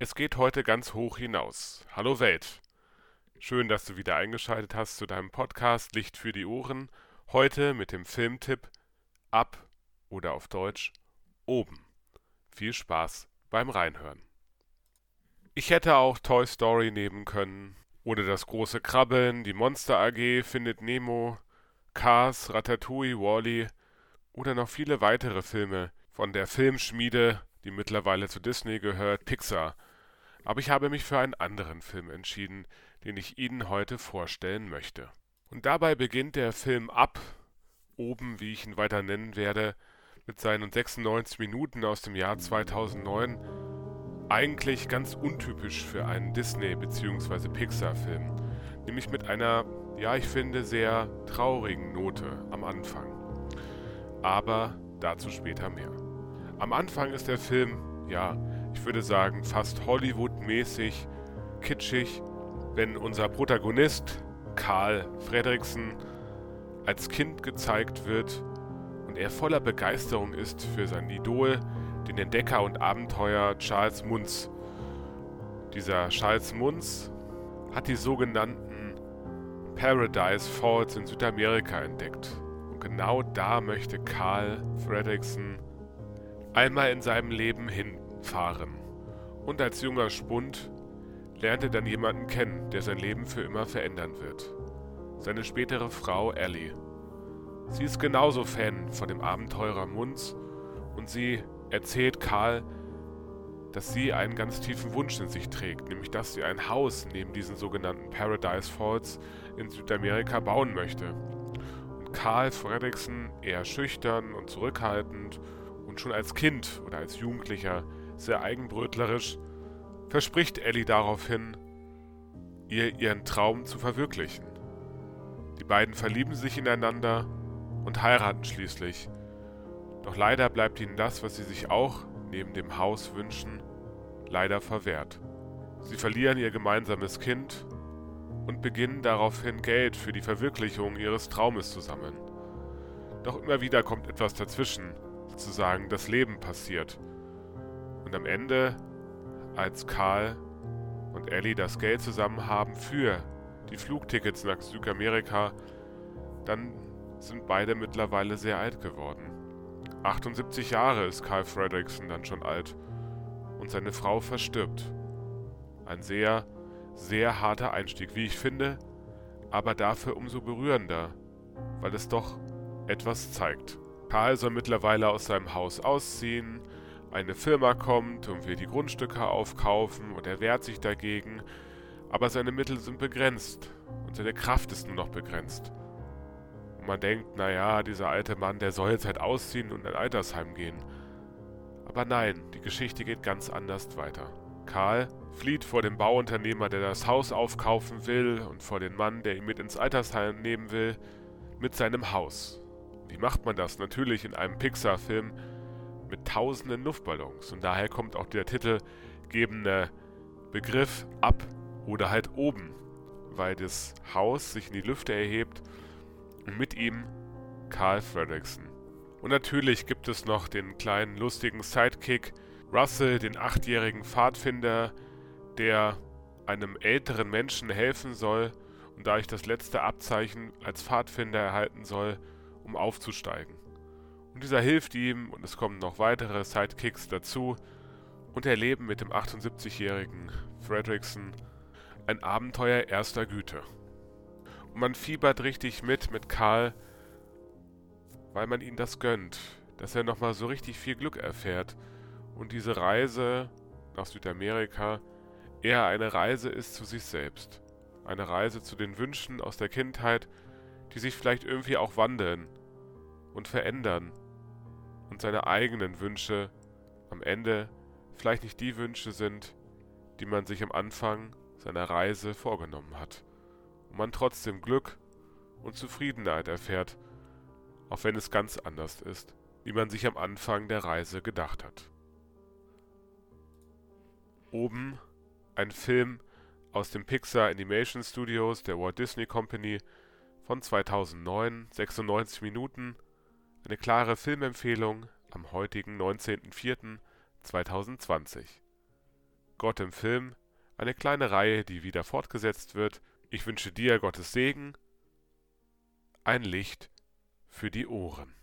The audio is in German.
Es geht heute ganz hoch hinaus. Hallo Welt. Schön, dass du wieder eingeschaltet hast zu deinem Podcast Licht für die Ohren. Heute mit dem Filmtipp Ab oder auf Deutsch Oben. Viel Spaß beim Reinhören. Ich hätte auch Toy Story nehmen können. Oder das große Krabbeln, die Monster AG, Findet Nemo, Cars, Ratatouille, Wally oder noch viele weitere Filme von der Filmschmiede, die mittlerweile zu Disney gehört, Pixar. Aber ich habe mich für einen anderen Film entschieden, den ich Ihnen heute vorstellen möchte. Und dabei beginnt der Film ab, oben, wie ich ihn weiter nennen werde, mit seinen 96 Minuten aus dem Jahr 2009, eigentlich ganz untypisch für einen Disney- bzw. Pixar-Film, nämlich mit einer, ja, ich finde, sehr traurigen Note am Anfang. Aber dazu später mehr. Am Anfang ist der Film, ja, würde sagen, fast Hollywood-mäßig, kitschig, wenn unser Protagonist, Karl Fredricksen, als Kind gezeigt wird und er voller Begeisterung ist für sein Idol, den Entdecker und Abenteuer Charles Munz. Dieser Charles Munz hat die sogenannten Paradise Falls in Südamerika entdeckt. Und genau da möchte Karl Fredrickson einmal in seinem Leben hinfahren. Und als junger Spund lernt er dann jemanden kennen, der sein Leben für immer verändern wird. Seine spätere Frau Ellie. Sie ist genauso Fan von dem Abenteurer Munz und sie erzählt Karl, dass sie einen ganz tiefen Wunsch in sich trägt, nämlich dass sie ein Haus neben diesen sogenannten Paradise Falls in Südamerika bauen möchte. Und Karl Fredrickson, eher schüchtern und zurückhaltend und schon als Kind oder als Jugendlicher sehr eigenbrötlerisch, verspricht Ellie daraufhin, ihr ihren Traum zu verwirklichen. Die beiden verlieben sich ineinander und heiraten schließlich, doch leider bleibt ihnen das, was sie sich auch neben dem Haus wünschen, leider verwehrt. Sie verlieren ihr gemeinsames Kind und beginnen daraufhin Geld für die Verwirklichung ihres Traumes zu sammeln. Doch immer wieder kommt etwas dazwischen, sozusagen das Leben passiert. Und am Ende, als Karl und Ellie das Geld zusammen haben für die Flugtickets nach Südamerika, dann sind beide mittlerweile sehr alt geworden. 78 Jahre ist Carl Fredrickson dann schon alt und seine Frau verstirbt. Ein sehr, sehr harter Einstieg, wie ich finde, aber dafür umso berührender, weil es doch etwas zeigt. Karl soll mittlerweile aus seinem Haus ausziehen, eine Firma kommt und will die Grundstücke aufkaufen und er wehrt sich dagegen, aber seine Mittel sind begrenzt und seine Kraft ist nur noch begrenzt man denkt, naja, dieser alte Mann, der soll jetzt halt ausziehen und in ein Altersheim gehen. Aber nein, die Geschichte geht ganz anders weiter. Karl flieht vor dem Bauunternehmer, der das Haus aufkaufen will, und vor dem Mann, der ihn mit ins Altersheim nehmen will, mit seinem Haus. Wie macht man das? Natürlich in einem Pixar-Film mit tausenden Luftballons. Und daher kommt auch der titelgebende Begriff ab oder halt oben, weil das Haus sich in die Lüfte erhebt und mit ihm Carl Fredrickson. Und natürlich gibt es noch den kleinen lustigen Sidekick Russell, den achtjährigen Pfadfinder, der einem älteren Menschen helfen soll und dadurch das letzte Abzeichen als Pfadfinder erhalten soll, um aufzusteigen. Und dieser hilft ihm und es kommen noch weitere Sidekicks dazu und erleben mit dem 78-jährigen Fredrickson. Ein Abenteuer erster Güte. Man fiebert richtig mit mit Karl, weil man ihm das gönnt, dass er nochmal so richtig viel Glück erfährt und diese Reise nach Südamerika eher eine Reise ist zu sich selbst. Eine Reise zu den Wünschen aus der Kindheit, die sich vielleicht irgendwie auch wandeln und verändern und seine eigenen Wünsche am Ende vielleicht nicht die Wünsche sind, die man sich am Anfang seiner Reise vorgenommen hat und man trotzdem Glück und Zufriedenheit erfährt, auch wenn es ganz anders ist, wie man sich am Anfang der Reise gedacht hat. Oben ein Film aus dem Pixar Animation Studios der Walt Disney Company von 2009, 96 Minuten, eine klare Filmempfehlung am heutigen 19.04.2020. Gott im Film, eine kleine Reihe, die wieder fortgesetzt wird. Ich wünsche dir Gottes Segen, ein Licht für die Ohren.